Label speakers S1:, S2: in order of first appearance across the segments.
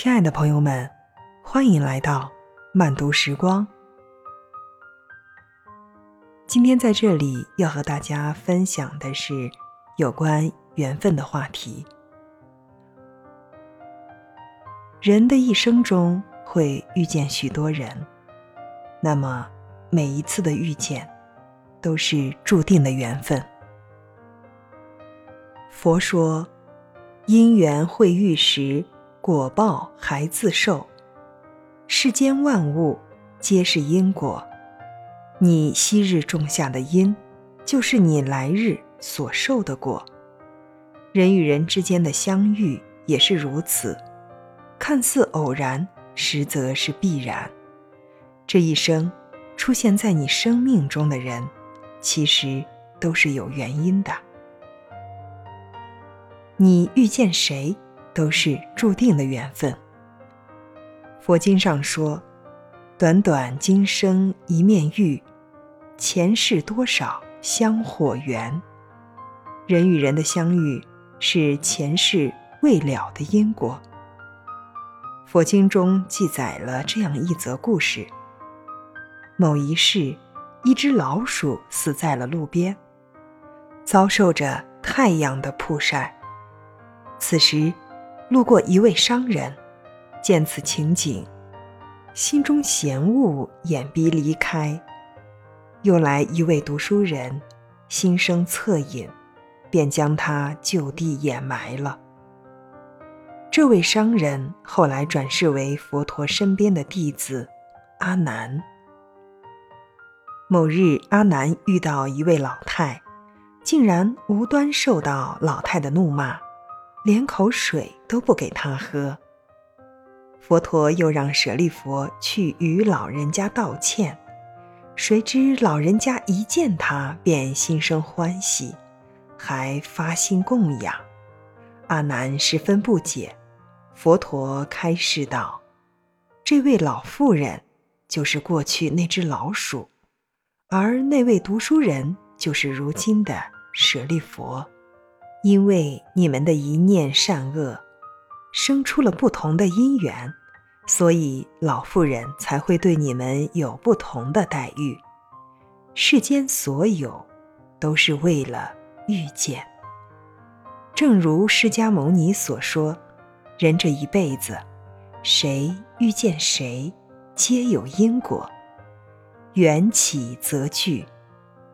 S1: 亲爱的朋友们，欢迎来到慢读时光。今天在这里要和大家分享的是有关缘分的话题。人的一生中会遇见许多人，那么每一次的遇见都是注定的缘分。佛说，因缘会遇时。果报还自受，世间万物皆是因果。你昔日种下的因，就是你来日所受的果。人与人之间的相遇也是如此，看似偶然，实则是必然。这一生出现在你生命中的人，其实都是有原因的。你遇见谁？都是注定的缘分。佛经上说：“短短今生一面遇，前世多少香火缘。”人与人的相遇是前世未了的因果。佛经中记载了这样一则故事：某一世，一只老鼠死在了路边，遭受着太阳的曝晒。此时，路过一位商人，见此情景，心中嫌恶，眼逼离开。又来一位读书人，心生恻隐，便将他就地掩埋了。这位商人后来转世为佛陀身边的弟子阿难。某日，阿难遇到一位老太，竟然无端受到老太的怒骂。连口水都不给他喝。佛陀又让舍利佛去与老人家道歉，谁知老人家一见他便心生欢喜，还发心供养。阿难十分不解，佛陀开示道：“这位老妇人就是过去那只老鼠，而那位读书人就是如今的舍利佛。”因为你们的一念善恶，生出了不同的因缘，所以老妇人才会对你们有不同的待遇。世间所有，都是为了遇见。正如释迦牟尼所说：“人这一辈子，谁遇见谁，皆有因果，缘起则聚，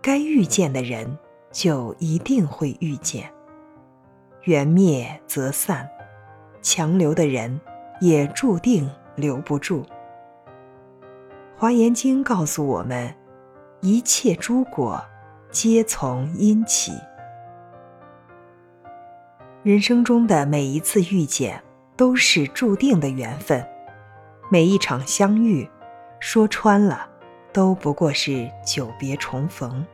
S1: 该遇见的人就一定会遇见。”缘灭则散，强留的人也注定留不住。《华严经》告诉我们，一切诸果皆从因起。人生中的每一次遇见，都是注定的缘分。每一场相遇，说穿了，都不过是久别重逢。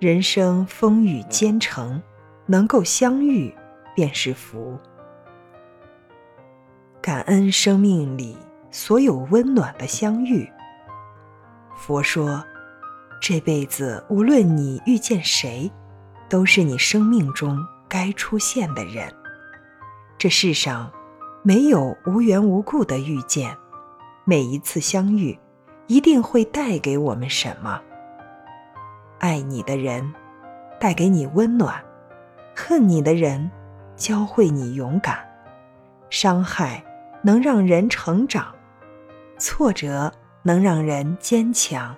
S1: 人生风雨兼程。能够相遇，便是福。感恩生命里所有温暖的相遇。佛说，这辈子无论你遇见谁，都是你生命中该出现的人。这世上没有无缘无故的遇见，每一次相遇，一定会带给我们什么。爱你的人，带给你温暖。恨你的人，教会你勇敢；伤害能让人成长，挫折能让人坚强。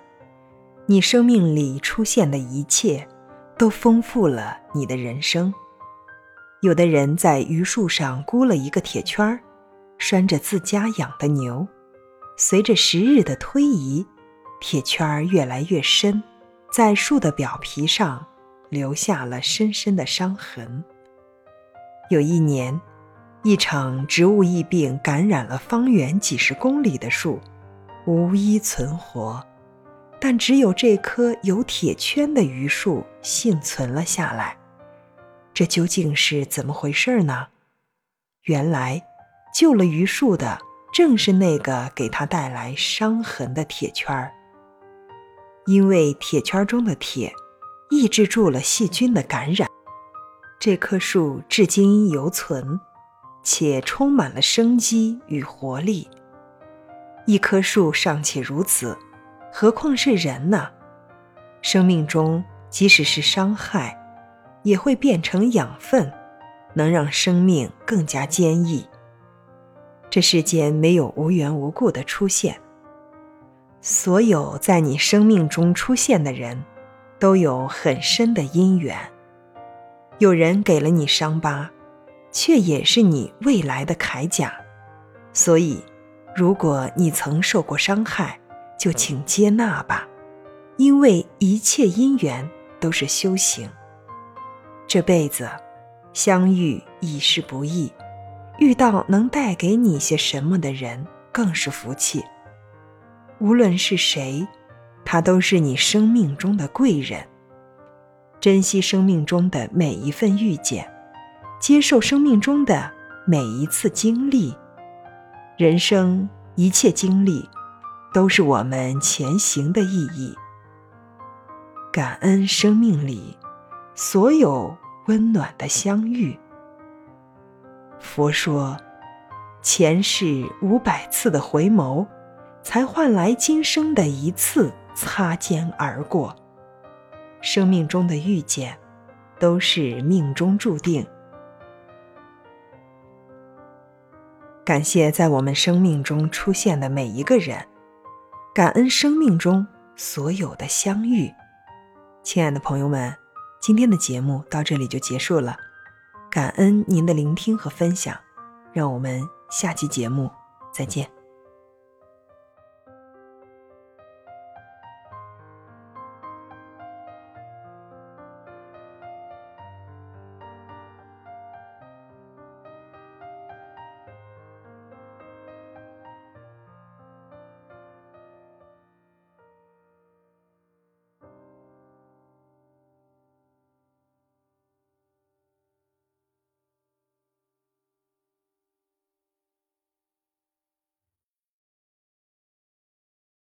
S1: 你生命里出现的一切，都丰富了你的人生。有的人在榆树上箍了一个铁圈儿，拴着自家养的牛。随着时日的推移，铁圈儿越来越深，在树的表皮上。留下了深深的伤痕。有一年，一场植物疫病感染了方圆几十公里的树，无一存活，但只有这棵有铁圈的榆树幸存了下来。这究竟是怎么回事呢？原来，救了榆树的正是那个给他带来伤痕的铁圈儿，因为铁圈中的铁。抑制住了细菌的感染，这棵树至今犹存，且充满了生机与活力。一棵树尚且如此，何况是人呢？生命中即使是伤害，也会变成养分，能让生命更加坚毅。这世间没有无缘无故的出现，所有在你生命中出现的人，都有很深的因缘。有人给了你伤疤，却也是你未来的铠甲。所以，如果你曾受过伤害，就请接纳吧，因为一切因缘都是修行。这辈子相遇已是不易。遇到能带给你些什么的人，更是福气。无论是谁，他都是你生命中的贵人。珍惜生命中的每一份遇见，接受生命中的每一次经历。人生一切经历，都是我们前行的意义。感恩生命里所有温暖的相遇。佛说，前世五百次的回眸，才换来今生的一次擦肩而过。生命中的遇见，都是命中注定。感谢在我们生命中出现的每一个人，感恩生命中所有的相遇。亲爱的朋友们，今天的节目到这里就结束了。感恩您的聆听和分享，让我们下期节目再见。